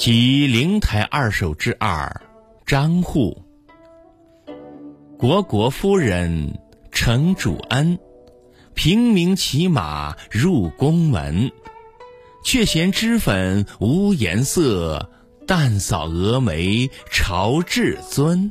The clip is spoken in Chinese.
即灵台二首之二，张祜。国国夫人承主恩，平民骑马入宫门。却嫌脂粉无颜色，淡扫蛾眉朝至尊。